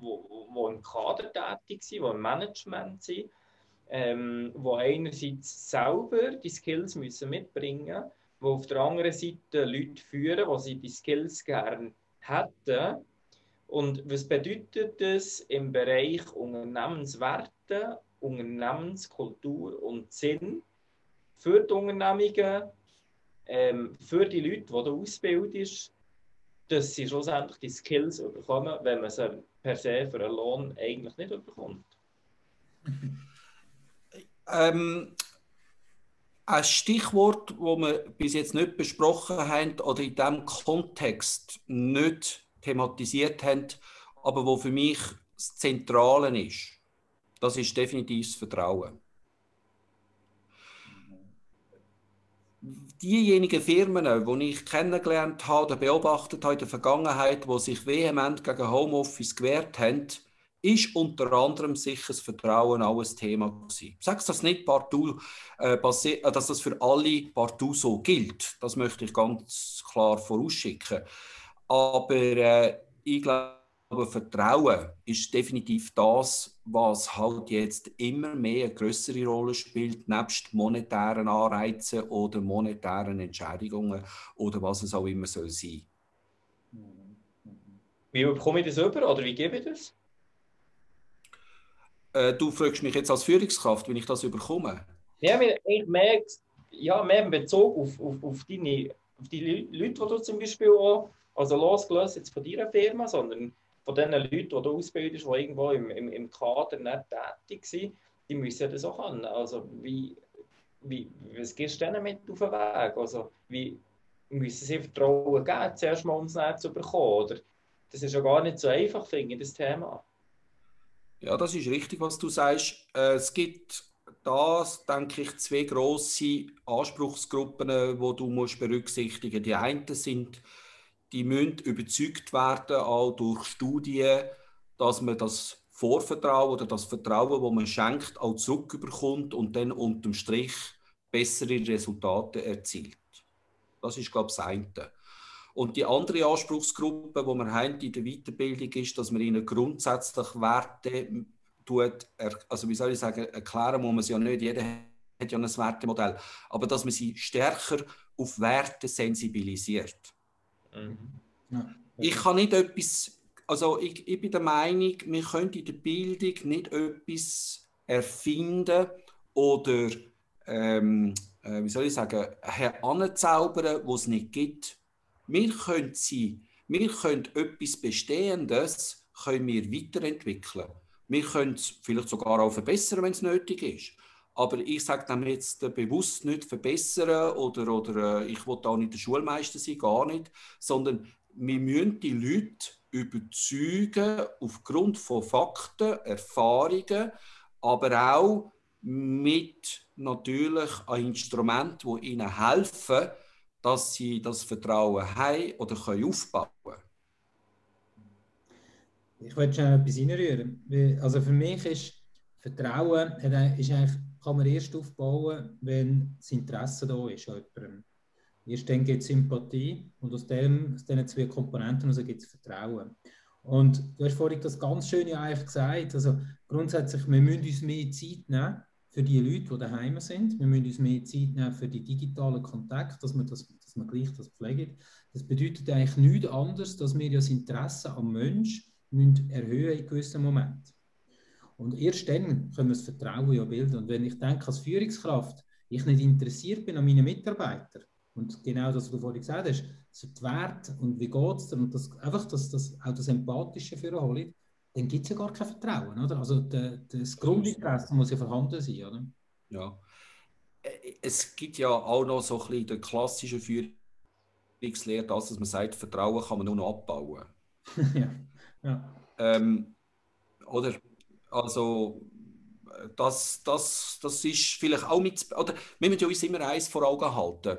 die, die im Kader tätig sind, die im Management sind, ähm, die einerseits selber die Skills müssen mitbringen müssen, die auf der anderen Seite Leute führen, die sie die Skills gerne hätten, und was bedeutet das im Bereich Unternehmenswerte, Unternehmenskultur und Sinn für die Unternehmungen, ähm, für die Leute, die du ausbildest, dass sie schlussendlich die Skills bekommen, wenn man sie per se für einen Lohn eigentlich nicht bekommt? [LAUGHS] Ähm, ein Stichwort, das wir bis jetzt nicht besprochen haben oder in diesem Kontext nicht thematisiert haben, aber wo für mich das Zentrale ist, das ist definitiv das Vertrauen. Diejenigen Firmen, die ich kennengelernt habe oder beobachtet habe in der Vergangenheit, die sich vehement gegen Homeoffice gewehrt haben, ist unter anderem sicher das Vertrauen auch ein Thema gewesen. Sage das nicht partout, äh, äh, dass das für alle partout so gilt. Das möchte ich ganz klar vorausschicken. Aber äh, ich glaube, Vertrauen ist definitiv das, was halt jetzt immer mehr eine größere Rolle spielt, nebst monetären Anreizen oder monetären Entschädigungen oder was es auch immer soll sein. Wie bekomme ich das über oder wie gebe ich das? Äh, du fragst mich jetzt als Führungskraft, wie ich das überkomme. Ja, ich merke, ja, mehr in Bezug auf, auf, auf, deine, auf die Leute, die du zum Beispiel auch also losgelöst jetzt von deiner Firma, sondern von den Leuten, die du ausbildest, die irgendwo im, im, im Kader nicht tätig sind, die müssen das auch können. Also wie, wie, was gehst du denen mit auf den Weg? Also wie müssen sie Vertrauen geben, zuerst mal ums Netz zu bekommen? Oder? Das ist ja gar nicht so einfach, finde ich, das Thema. Ja, das ist richtig, was du sagst. Äh, es gibt da, denke ich, zwei grosse Anspruchsgruppen, die du musst berücksichtigen musst. Die einen sind die müssen überzeugt werden, auch durch Studien, dass man das Vorvertrauen oder das Vertrauen, das man schenkt, auch zurückbekommt und dann unterm Strich bessere Resultate erzielt. Das ist, glaube ich, das eine. Und die andere Anspruchsgruppe, die wir haben in der Weiterbildung, ist, dass man ihnen grundsätzlich Werte tut, also wie soll ich sagen, erklären muss man sie ja nicht, jeder hat ja ein Wertemodell, aber dass man sie stärker auf Werte sensibilisiert. Mhm. Ja. Ich kann nicht etwas, also ich, ich bin der Meinung, wir können in der Bildung nicht etwas erfinden oder, ähm, äh, wie soll ich sagen, heranzaubern, was es nicht gibt. Wir können sie, wir können etwas Bestehendes können wir weiterentwickeln. Wir können es vielleicht sogar auch verbessern, wenn es nötig ist. Aber ich sage dem jetzt bewusst nicht verbessern oder, oder äh, ich will auch nicht der Schulmeister sein, gar nicht, sondern wir müssen die Leute überzeugen aufgrund von Fakten, Erfahrungen, aber auch mit natürlich ein Instrument, wo ihnen helfen, dass sie das Vertrauen haben oder können aufbauen. Ich wollte schon etwas reinrühren. Also für mich ist Vertrauen ist eigentlich, kann man erst aufbauen, wenn das Interesse da ist an jemandem. Erst dann gibt es Sympathie und aus, dem, aus diesen zwei Komponenten gibt es Vertrauen. Und du hast vorhin das ganz schön ja eigentlich gesagt, also grundsätzlich, wir müssen uns mehr Zeit nehmen für die Leute, die daheim sind. Wir müssen uns mehr Zeit nehmen für die digitalen Kontakte, dass wir, das, dass wir gleich das pflegen. Das bedeutet eigentlich nichts anderes, dass wir das Interesse am Mensch müssen erhöhen in gewissen Momenten. Und erst dann können wir das Vertrauen ja bilden. Und wenn ich denke, als Führungskraft, ich nicht interessiert bin an meinen Mitarbeitern, und genau das, was du vorhin gesagt hast, so die Werte und wie geht es dir und das, einfach das, das, auch das Empathische für holen, dann gibt es ja gar kein Vertrauen. Oder? Also de, das Grundinteresse muss ja vorhanden sein. Oder? Ja. Es gibt ja auch noch so ein bisschen die klassische Führungslehre, dass man sagt, Vertrauen kann man nur noch abbauen. [LAUGHS] ja. ja. Ähm, oder? Also, das, das, das ist vielleicht auch mit. Oder wir müssen uns immer eins vor Augen halten.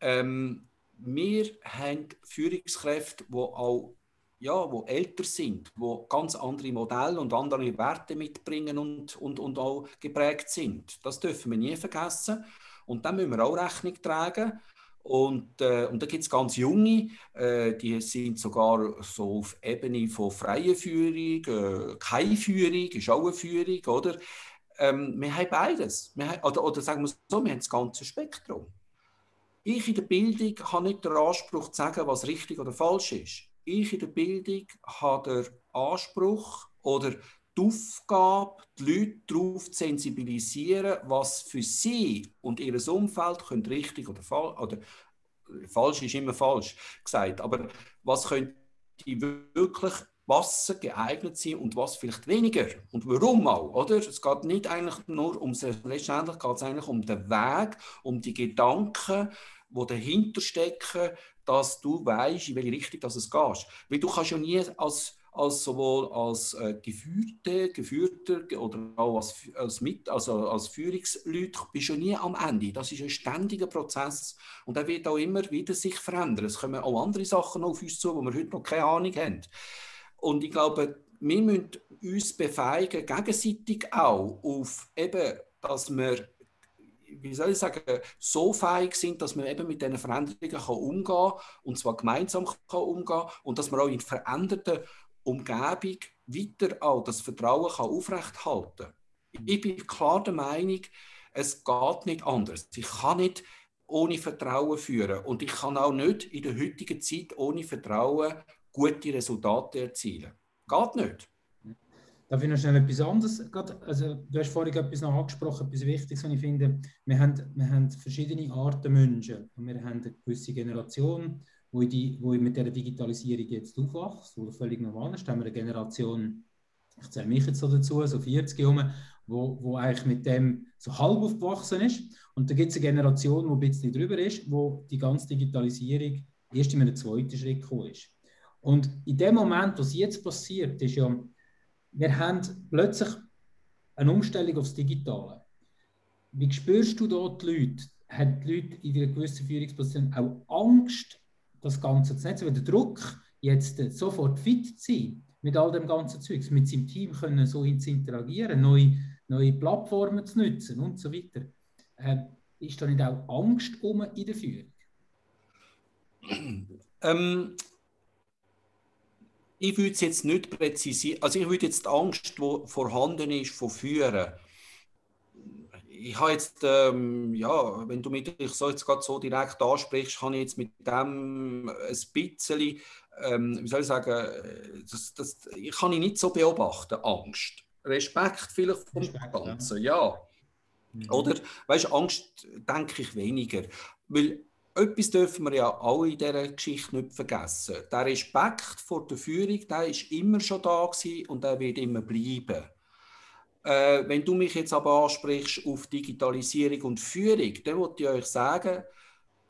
Ähm, wir haben Führungskräfte, die auch ja, wo älter sind, wo ganz andere Modelle und andere Werte mitbringen und, und, und auch geprägt sind. Das dürfen wir nie vergessen. Und da müssen wir auch Rechnung tragen. Und, äh, und da gibt es ganz junge, äh, die sind sogar so auf Ebene von freier Führung, äh, keine Führung, ist auch eine Führung, oder? Ähm, wir haben beides. Wir haben, oder, oder sagen wir es so, wir haben das ganze Spektrum. Ich in der Bildung habe nicht den Anspruch zu sagen, was richtig oder falsch ist. Ich in der Bildung habe den Anspruch oder die Aufgabe, die Leute darauf zu sensibilisieren, was für sie und ihr Umfeld könnte richtig oder falsch, oder falsch ist immer falsch gesagt, aber was könnte wirklich was geeignet sein und was vielleicht weniger und warum auch, oder? Es geht nicht eigentlich nur um, letztendlich geht es eigentlich um den Weg, um die Gedanken, die dahinter stecken, dass du weißt, in welche Richtung das es geht. Weil du kannst ja nie als als sowohl als äh, Geführte, Geführter oder auch als, als, mit, also als Führungsleute bist du nie am Ende. Das ist ein ständiger Prozess und der wird auch immer wieder sich verändern. Es kommen auch andere Sachen auf uns zu, wo wir heute noch keine Ahnung haben. Und ich glaube, wir müssen uns befeigen, gegenseitig auch auf eben, dass wir wie soll ich sagen, so fähig sind, dass man eben mit diesen Veränderungen kann umgehen kann und zwar gemeinsam kann umgehen und dass man auch in veränderten Umgebung weiter auch das Vertrauen kann aufrechthalten kann. Ich bin klar der Meinung, es geht nicht anders. Ich kann nicht ohne Vertrauen führen und ich kann auch nicht in der heutigen Zeit ohne Vertrauen gute Resultate erzielen. Geht nicht. Darf ich noch schnell etwas anderes? Also, du hast vorhin etwas noch angesprochen, etwas Wichtiges, was ich finde. Wir haben, wir haben verschiedene Arten Menschen. Wir haben eine gewisse Generation, wo, die, wo mit der Digitalisierung jetzt aufwachst, wo völlig normal ist. Da haben wir eine Generation, ich zähle mich jetzt so dazu, so 40 Jahre, wo, wo eigentlich mit dem so halb aufgewachsen ist. Und da gibt es eine Generation, die ein bisschen drüber ist, wo die ganze Digitalisierung erst in einem zweiten Schritt gekommen ist. Und in dem Moment, was jetzt passiert, ist ja, wir haben plötzlich eine Umstellung aufs Digitale. Wie spürst du dort die Leute? Haben die Leute in einer gewissen Führungsposition auch Angst, das Ganze zu netzen, weil der Druck, jetzt sofort fit zu sein mit all dem ganzen Zeugs, mit seinem Team können so interagieren, neue, neue Plattformen zu nutzen und so weiter. Äh, ist da nicht auch Angst um in der Führung? Ähm, ich würde es jetzt nicht präzisieren, also ich würde jetzt die Angst, die vorhanden ist, von Führen, ich habe jetzt, ähm, ja, wenn du mich so jetzt gerade so direkt ansprichst, habe ich jetzt mit dem ein bisschen, ähm, wie soll ich sagen, das, das, ich kann ich nicht so beobachten, Angst. Respekt vielleicht vom Respekt, Ganzen, ja. ja. Mhm. Oder, weißt du, Angst denke ich weniger. Weil etwas dürfen wir ja alle in dieser Geschichte nicht vergessen. Der Respekt vor der Führung, der ist immer schon da gewesen und der wird immer bleiben. Äh, wenn du mich jetzt aber ansprichst auf Digitalisierung und Führung, dann wollte ich euch sagen,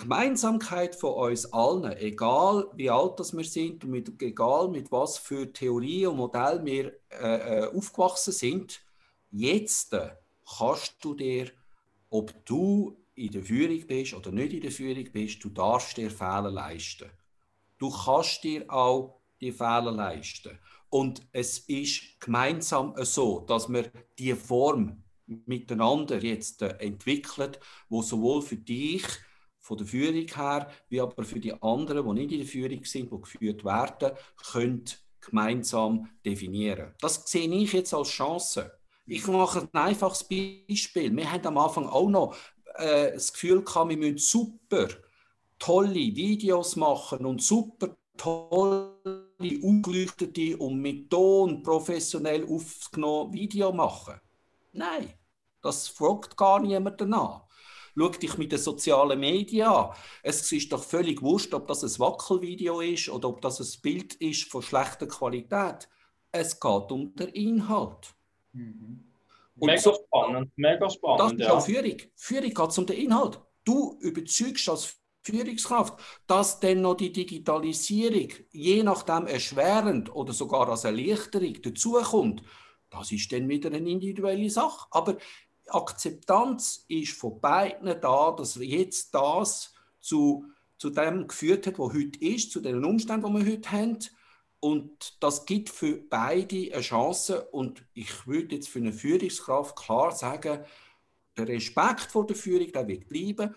Gemeinsamkeit von uns allen, egal wie alt das wir sind und mit, egal mit was für Theorie und Modell wir äh, äh, aufgewachsen sind, jetzt äh, kannst du dir, ob du in der Führung bist oder nicht in der Führung bist, du darfst dir Fehler leisten. Du kannst dir auch die Fehler leisten. Und es ist gemeinsam so, dass wir die Form miteinander jetzt äh, entwickelt, wo sowohl für dich von der Führung her, wie aber für die anderen, die nicht in der Führung sind, die geführt werden, könnt gemeinsam definieren. Das sehe ich jetzt als Chance. Ich mache ein einfaches Beispiel. Wir haben am Anfang auch noch äh, das Gefühl gehabt, wir müssen super tolle Videos machen und super tolle, ungeleuchtete und mit Ton professionell aufgenommen Video machen. Nein, das fragt gar niemand danach. Schau dich mit den sozialen Medien an. Es ist doch völlig wurscht, ob das ein Wackelvideo ist oder ob das ein Bild ist von schlechter Qualität. Es geht um den Inhalt. Mhm. mega so, spannend, mega spannend. Das ist ja. auch Führung. Führung geht um den Inhalt. Du überzeugst als Führungskraft, dass dann noch die Digitalisierung je nachdem erschwerend oder sogar als Erleichterung dazukommt, das ist dann wieder eine individuelle Sache. Aber Akzeptanz ist von beiden da, dass jetzt das zu, zu dem geführt hat, was heute ist, zu den Umständen, die wir heute haben. Und das gibt für beide eine Chance. Und ich würde jetzt für eine Führungskraft klar sagen, der Respekt vor der Führung der wird bleiben.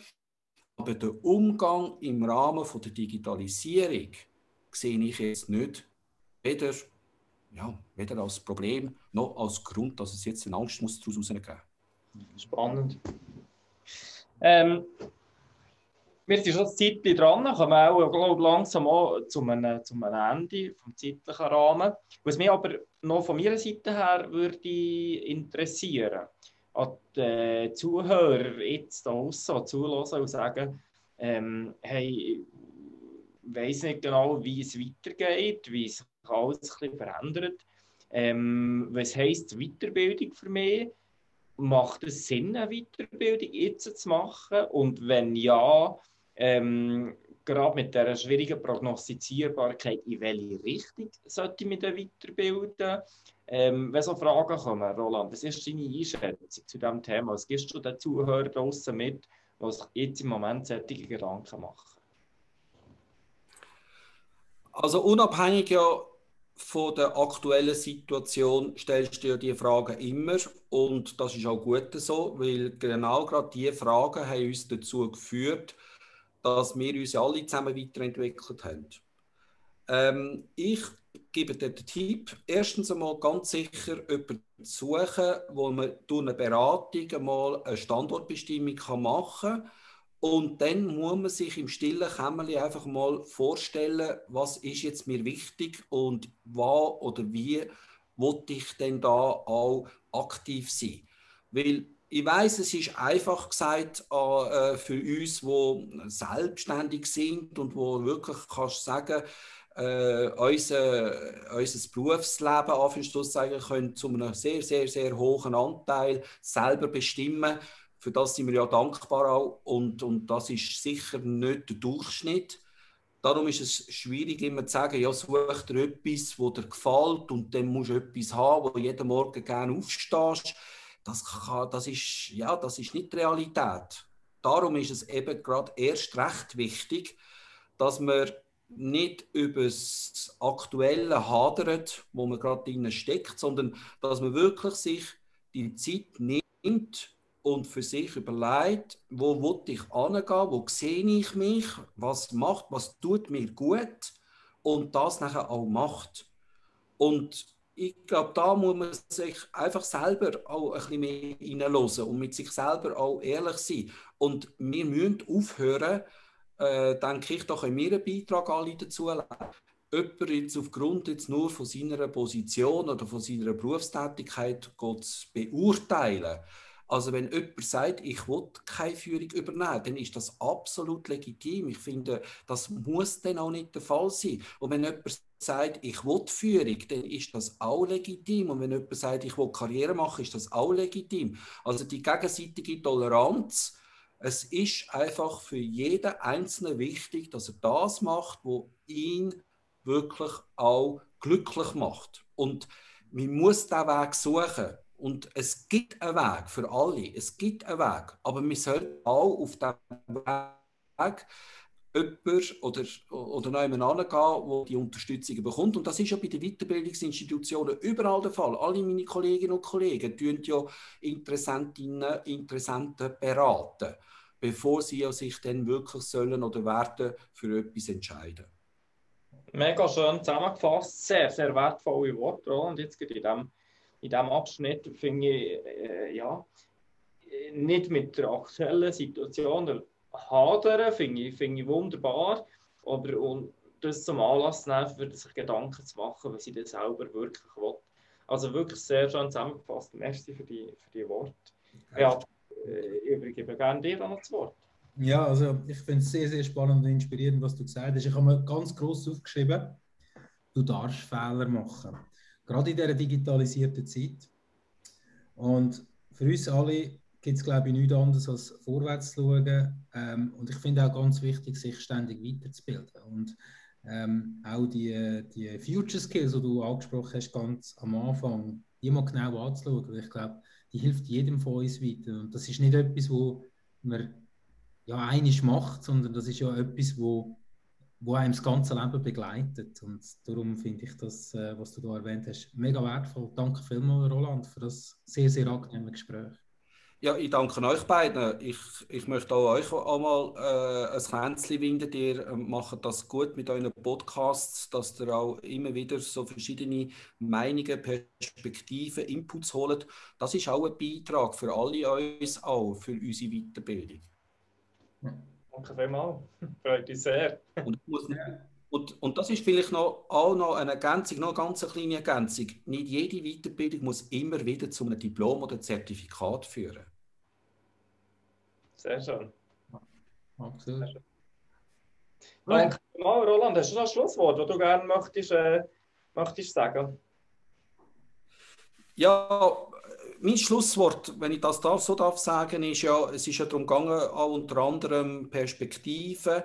Aber der Umgang im Rahmen der Digitalisierung sehe ich jetzt nicht weder, ja, weder als Problem noch als Grund, dass es jetzt eine Angst muss daraus herausgeben Spannend. Ähm, wir sind schon ein Zeitchen dran, kommen auch glaub, langsam auch zu einem, zu einem Ende vom zeitlichen Rahmen. Was mich aber noch von meiner Seite her würde interessieren, an die Zuhörer jetzt da draussen zulassen und sagen, ähm, hey, ich weiß nicht genau, wie es weitergeht, wie sich alles ein verändert. Ähm, was heisst Weiterbildung für mich? macht es Sinn, eine Weiterbildung jetzt zu machen? Und wenn ja, ähm, gerade mit der schwierigen Prognostizierbarkeit, in welche Richtung sollte ich mich dann weiterbilden? Ähm, wenn so Fragen kommen, Roland, was ist deine Einschätzung zu diesem Thema? Was gibst du den Zuhörern draußen mit, was jetzt im Moment solche Gedanken machen? Also unabhängig ja von der aktuellen Situation stellst du dir die Fragen immer und das ist auch gut so, weil genau gerade diese Fragen haben uns dazu geführt, dass wir uns alle zusammen weiterentwickelt haben. Ähm, ich gebe dir den Tipp, erstens einmal ganz sicher jemanden suchen, wo man durch eine Beratung einmal eine Standortbestimmung machen kann und dann muss man sich im stillen Kämmerchen einfach mal vorstellen, was ist jetzt mir wichtig und was oder wie wollte ich denn da auch aktiv sein. Weil ich weiß, es ist einfach gesagt äh, für uns, die selbstständig sind und wo wirklich kannst sagen, äh, unser, unser Berufsleben Anführungszeichen können zu einem sehr, sehr, sehr hohen Anteil selber bestimmen für das sind wir ja dankbar auch und, und das ist sicher nicht der Durchschnitt. Darum ist es schwierig, immer zu sagen, ja, such dir etwas, das dir gefällt und dann musst du etwas haben, wo jeden Morgen gerne aufstehst. Das, kann, das, ist, ja, das ist nicht Realität. Darum ist es eben gerade erst recht wichtig, dass man nicht über das Aktuelle hadert, wo man gerade drin steckt, sondern dass man wirklich sich die Zeit nimmt, und für sich überlegt, wo will ich angehen, wo sehe ich mich, was macht, was tut mir gut und das nachher auch macht. Und ich glaube, da muss man sich einfach selber auch ein bisschen mehr hineinhören und mit sich selber auch ehrlich sein. Und wir müssen aufhören, äh, denke ich, da können wir einen Beitrag alle dazu leisten. Jemand jetzt aufgrund jetzt nur von seiner Position oder von seiner Berufstätigkeit zu beurteilen, also wenn jemand sagt, ich will keine Führung übernehmen, dann ist das absolut legitim. Ich finde, das muss dann auch nicht der Fall sein. Und wenn jemand sagt, ich will Führung, dann ist das auch legitim. Und wenn jemand sagt, ich will Karriere machen, ist das auch legitim. Also die gegenseitige Toleranz, es ist einfach für jeden Einzelnen wichtig, dass er das macht, wo ihn wirklich auch glücklich macht. Und man muss diesen Weg suchen. Und es gibt einen Weg für alle. Es gibt einen Weg. Aber wir sollten auch auf diesem Weg jemand oder, oder noch jemand angehen, der die Unterstützung bekommt. Und das ist ja bei den Weiterbildungsinstitutionen überall der Fall. Alle meine Kolleginnen und Kollegen tun ja Interessentinnen, Interessenten beraten, bevor sie sich dann wirklich sollen oder werden für etwas entscheiden. Mega schön zusammengefasst, sehr, sehr wertvolle Worte. Und jetzt in diesem in diesem Abschnitt finde ich, äh, ja, nicht mit der aktuellen Situation hadern, finde ich, find ich wunderbar. Aber und das zum Anlass nehmen, für sich Gedanken zu machen, was ich das selber wirklich will. Also wirklich sehr schön zusammengefasst. Merci für die, für die Worte. Ja, äh, ich übergebe gerne dir noch das Wort. Ja, also ich finde es sehr, sehr spannend und inspirierend, was du gesagt hast. Ich habe mir ganz groß aufgeschrieben, du darfst Fehler machen gerade in dieser digitalisierten Zeit. Und für uns alle gibt es, glaube ich, nichts anderes als vorwärts zu schauen. Ähm, und ich finde auch ganz wichtig, sich ständig weiterzubilden. Und ähm, auch die, die Future Skills, die du angesprochen hast, ganz am Anfang, die genau anzuschauen. Ich glaube, die hilft jedem von uns weiter. Und das ist nicht etwas, wo man ja einisch macht, sondern das ist ja etwas, wo wo einem das ganze Leben begleitet. Und darum finde ich das, äh, was du da erwähnt hast, mega wertvoll. Danke vielmals, Roland, für das sehr, sehr angenehme Gespräch. Ja, ich danke euch beiden. Ich, ich möchte auch euch einmal äh, ein Kränzchen winden. Ihr äh, macht das gut mit euren Podcasts, dass ihr auch immer wieder so verschiedene Meinungen, Perspektiven, Inputs holt. Das ist auch ein Beitrag für alle uns, auch für unsere Weiterbildung. Danke vielmals. [LAUGHS] Freut mich sehr. Und, und, und, das ist vielleicht noch, auch noch eine Ergänzung, noch eine ganz kleine Ergänzung. Nicht jede Weiterbildung muss immer wieder zu einem Diplom oder Zertifikat führen. Sehr schön. Absolut. Sehr schön. Danke mal, Roland. Hast du noch ein Schlusswort, das du gerne möchtest, äh, möchtest sagen? Ja, mein Schlusswort, wenn ich das darf, so darf sagen, ist ja, es ist ja darum gegangen, auch unter anderem Perspektiven.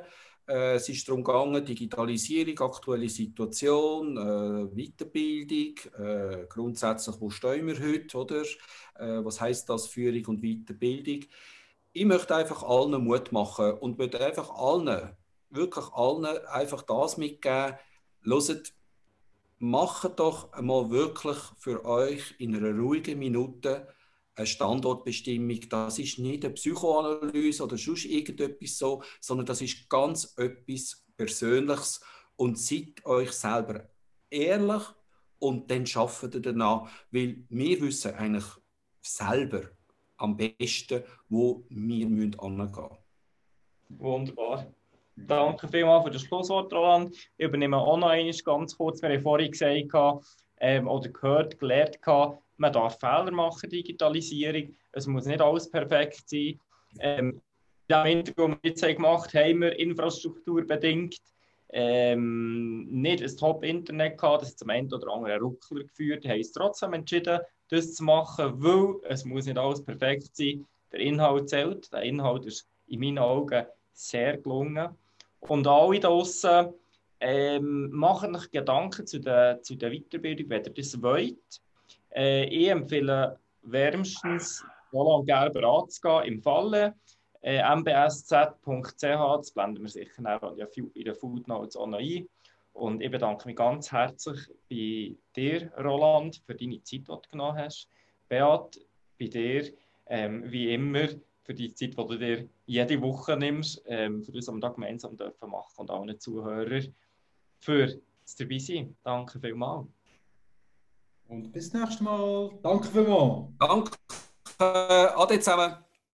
Äh, es ist darum gegangen, Digitalisierung, aktuelle Situation, äh, Weiterbildung, äh, grundsätzlich, wo stehen wir heute, oder? Äh, was heißt das, Führung und Weiterbildung? Ich möchte einfach allen Mut machen und möchte einfach allen, wirklich allen einfach das mitgeben, hört, macht doch einmal wirklich für euch in einer ruhigen Minute eine Standortbestimmung. Das ist nicht eine Psychoanalyse oder sonst irgendetwas so, sondern das ist ganz etwas Persönliches. Und seid euch selber ehrlich und dann arbeitet ihr danach, weil wir wissen eigentlich selber am besten, wo wir angehen müssen. Wunderbar. Danke vielmals für das Schlusswort, Roland. Ich übernehme auch noch einmal ganz kurz. Wir haben vorhin gesagt ähm, oder gehört, gelernt, man darf Fehler machen, Digitalisierung. Es muss nicht alles perfekt sein. Ähm, in dem Hintergrund, was wir jetzt gemacht haben, haben wir infrastrukturbedingt ähm, nicht ein Top-Internet gehabt. Das hat zum einen oder anderen Ruckler geführt. Wir haben es trotzdem entschieden, das zu machen, weil es muss nicht alles perfekt sein. Der Inhalt zählt. Der Inhalt ist in meinen Augen sehr gelungen. Und alle draußen ähm, machen euch Gedanken zu der, zu der Weiterbildung, wenn ihr das wollt. Äh, ich empfehle wärmstens Roland Gerber anzugehen im Falle. Äh, mbsz.ch, das blenden wir sicher in den Footnotes auch noch ein. Und ich bedanke mich ganz herzlich bei dir, Roland, für deine Zeit, die du genommen hast. Beat, bei dir, ähm, wie immer, für die Zeit, die du dir jede Woche nimmst, ähm, für das, was wir da gemeinsam dürfen machen und allen Zuhörern für das dabei sein. Danke vielmals. Und bis nächstes Mal. Danke vielmals. Danke. Ade zusammen.